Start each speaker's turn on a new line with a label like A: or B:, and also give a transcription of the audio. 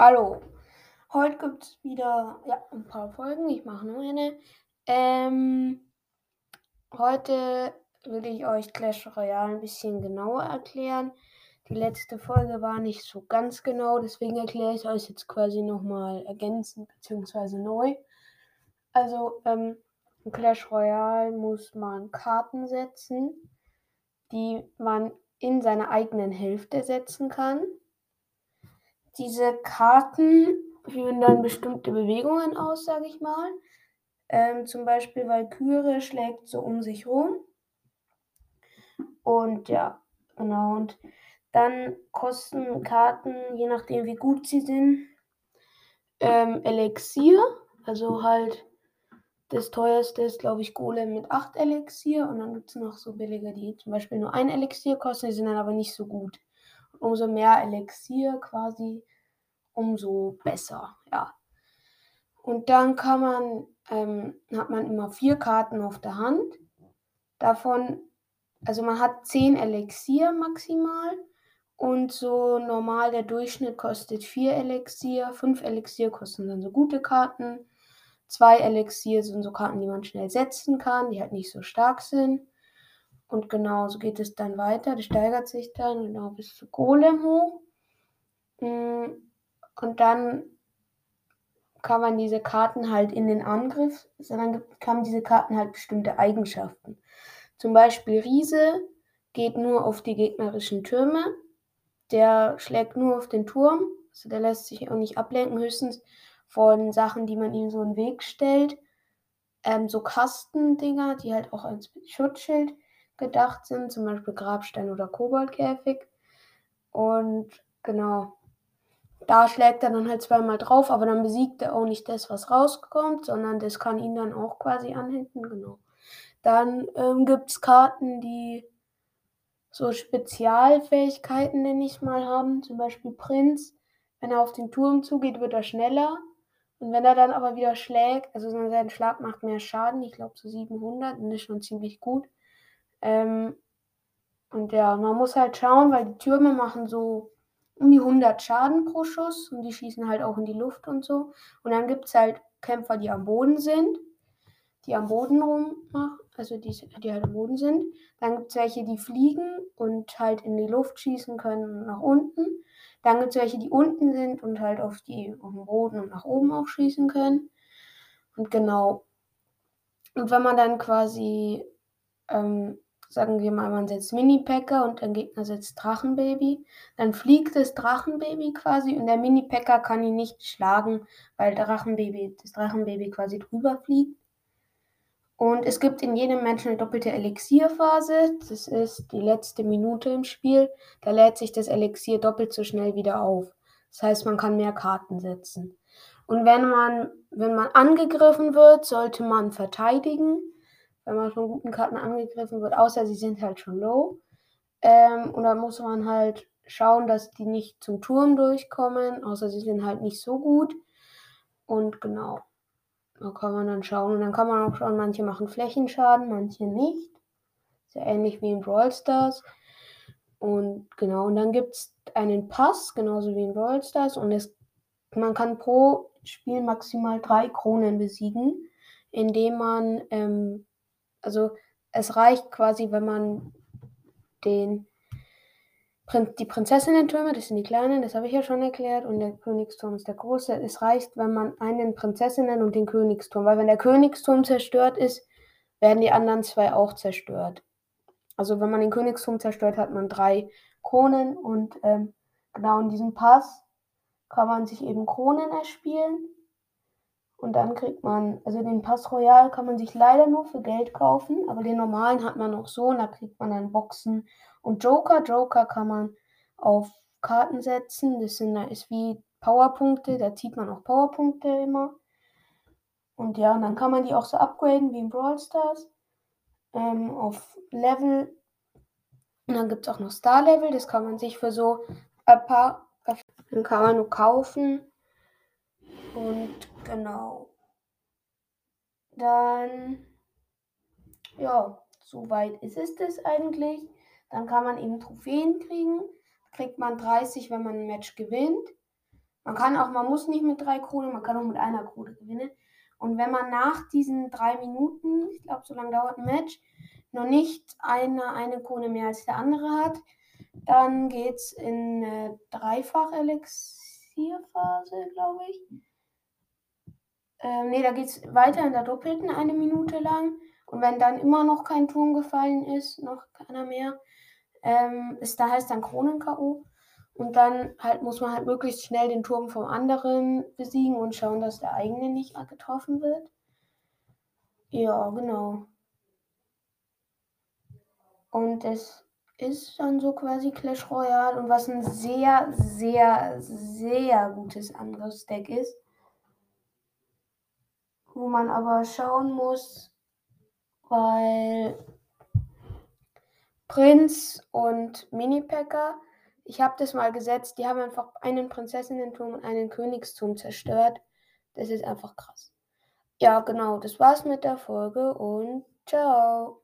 A: Hallo. Heute gibt es wieder ja, ein paar Folgen. Ich mache nur eine. Ähm, heute will ich euch Clash Royale ein bisschen genauer erklären. Die letzte Folge war nicht so ganz genau, deswegen erkläre ich euch jetzt quasi nochmal ergänzend bzw. neu. Also, ähm, in Clash Royale muss man Karten setzen, die man in seiner eigenen Hälfte setzen kann. Diese Karten führen dann bestimmte Bewegungen aus, sage ich mal. Ähm, zum Beispiel Valkyrie schlägt so um sich rum. Und ja, genau. Und dann kosten Karten, je nachdem wie gut sie sind, ähm, Elixier. Also halt das teuerste ist, glaube ich, Golem mit 8 Elixier. Und dann gibt es noch so billige, die zum Beispiel nur ein Elixier kosten, die sind dann aber nicht so gut. Umso mehr Elixier quasi, umso besser, ja. Und dann kann man, ähm, hat man immer vier Karten auf der Hand. Davon, also man hat 10 Elixier maximal. Und so normal der Durchschnitt kostet 4 Elixier. 5 Elixier kosten dann so gute Karten. 2 Elixier sind so Karten, die man schnell setzen kann, die halt nicht so stark sind. Und genau so geht es dann weiter. Das steigert sich dann genau bis zu Golem hoch. Mm, und dann kann man diese Karten halt in den Angriff, sondern kann diese Karten halt bestimmte Eigenschaften. Zum Beispiel Riese geht nur auf die gegnerischen Türme. Der schlägt nur auf den Turm. Also der lässt sich auch nicht ablenken, höchstens von Sachen, die man ihm so in den Weg stellt. Ähm, so Kastendinger, die halt auch als Schutzschild gedacht sind, zum Beispiel Grabstein oder Koboldkäfig. Und genau, da schlägt er dann halt zweimal drauf, aber dann besiegt er auch nicht das, was rauskommt, sondern das kann ihn dann auch quasi anhinten, genau. Dann ähm, gibt es Karten, die so Spezialfähigkeiten, nenne ich mal, haben. Zum Beispiel Prinz. Wenn er auf den Turm zugeht, wird er schneller. Und wenn er dann aber wieder schlägt, also sein Schlag macht mehr Schaden, ich glaube so 700, und ist schon ziemlich gut. Ähm, und ja, man muss halt schauen, weil die Türme machen so um die 100 Schaden pro Schuss und die schießen halt auch in die Luft und so. Und dann gibt es halt Kämpfer, die am Boden sind, die am Boden rummachen, also die, die halt am Boden sind. Dann gibt es welche, die fliegen und halt in die Luft schießen können nach unten. Dann gibt es welche, die unten sind und halt auf, die, auf den Boden und nach oben auch schießen können. Und genau. Und wenn man dann quasi ähm, sagen wir mal, man setzt Mini-Packer und der Gegner setzt Drachenbaby, dann fliegt das Drachenbaby quasi und der Mini-Packer kann ihn nicht schlagen, weil Drachenbaby, das Drachenbaby quasi drüber fliegt. Und es gibt in jedem Menschen eine doppelte Elixierphase. Das ist die letzte Minute im Spiel. Da lädt sich das Elixier doppelt so schnell wieder auf. Das heißt, man kann mehr Karten setzen. Und wenn man, wenn man angegriffen wird, sollte man verteidigen wenn man von guten Karten angegriffen wird, außer sie sind halt schon low. Ähm, und dann muss man halt schauen, dass die nicht zum Turm durchkommen, außer sie sind halt nicht so gut. Und genau, da kann man dann schauen. Und dann kann man auch schauen, manche machen Flächenschaden, manche nicht. Sehr ähnlich wie in Brawl Stars. Und genau, und dann gibt es einen Pass, genauso wie in Brawl Stars. Und es, man kann pro Spiel maximal drei Kronen besiegen, indem man ähm, also es reicht quasi, wenn man den die Prinzessinnen-Türme, das sind die kleinen, das habe ich ja schon erklärt, und der Königsturm ist der große. Es reicht, wenn man einen Prinzessinnen und den Königsturm, weil wenn der Königsturm zerstört ist, werden die anderen zwei auch zerstört. Also wenn man den Königsturm zerstört, hat man drei Kronen und ähm, genau in diesem Pass kann man sich eben Kronen erspielen. Und dann kriegt man, also den Pass Royal kann man sich leider nur für Geld kaufen, aber den normalen hat man auch so und da kriegt man dann Boxen. Und Joker, Joker kann man auf Karten setzen. Das sind, ist wie Powerpunkte, da zieht man auch Powerpunkte immer. Und ja, und dann kann man die auch so upgraden wie in Brawl Stars ähm, auf Level. Und dann gibt es auch noch Star Level, das kann man sich für so ein paar, dann kann man nur kaufen. Und genau. Dann, ja, soweit ist es eigentlich. Dann kann man eben Trophäen kriegen. Kriegt man 30, wenn man ein Match gewinnt. Man kann auch, man muss nicht mit drei Kronen, man kann auch mit einer Krone gewinnen. Und wenn man nach diesen drei Minuten, ich glaube, so lange dauert ein Match, noch nicht eine, eine Krone mehr als der andere hat, dann geht es in eine Dreifach-Elixierphase, glaube ich. Ähm, ne, da geht es weiter in der doppelten eine Minute lang. Und wenn dann immer noch kein Turm gefallen ist, noch keiner mehr, ähm, ist da heißt dann Kronen-K.O. Und dann halt muss man halt möglichst schnell den Turm vom anderen besiegen und schauen, dass der eigene nicht getroffen wird. Ja, genau. Und es ist dann so quasi Clash Royale und was ein sehr, sehr, sehr gutes Angriffsdeck ist. Wo man aber schauen muss, weil Prinz und Mini-Packer, ich habe das mal gesetzt, die haben einfach einen Prinzessinnenturm und einen Königsturm zerstört. Das ist einfach krass. Ja, genau, das war's mit der Folge und ciao.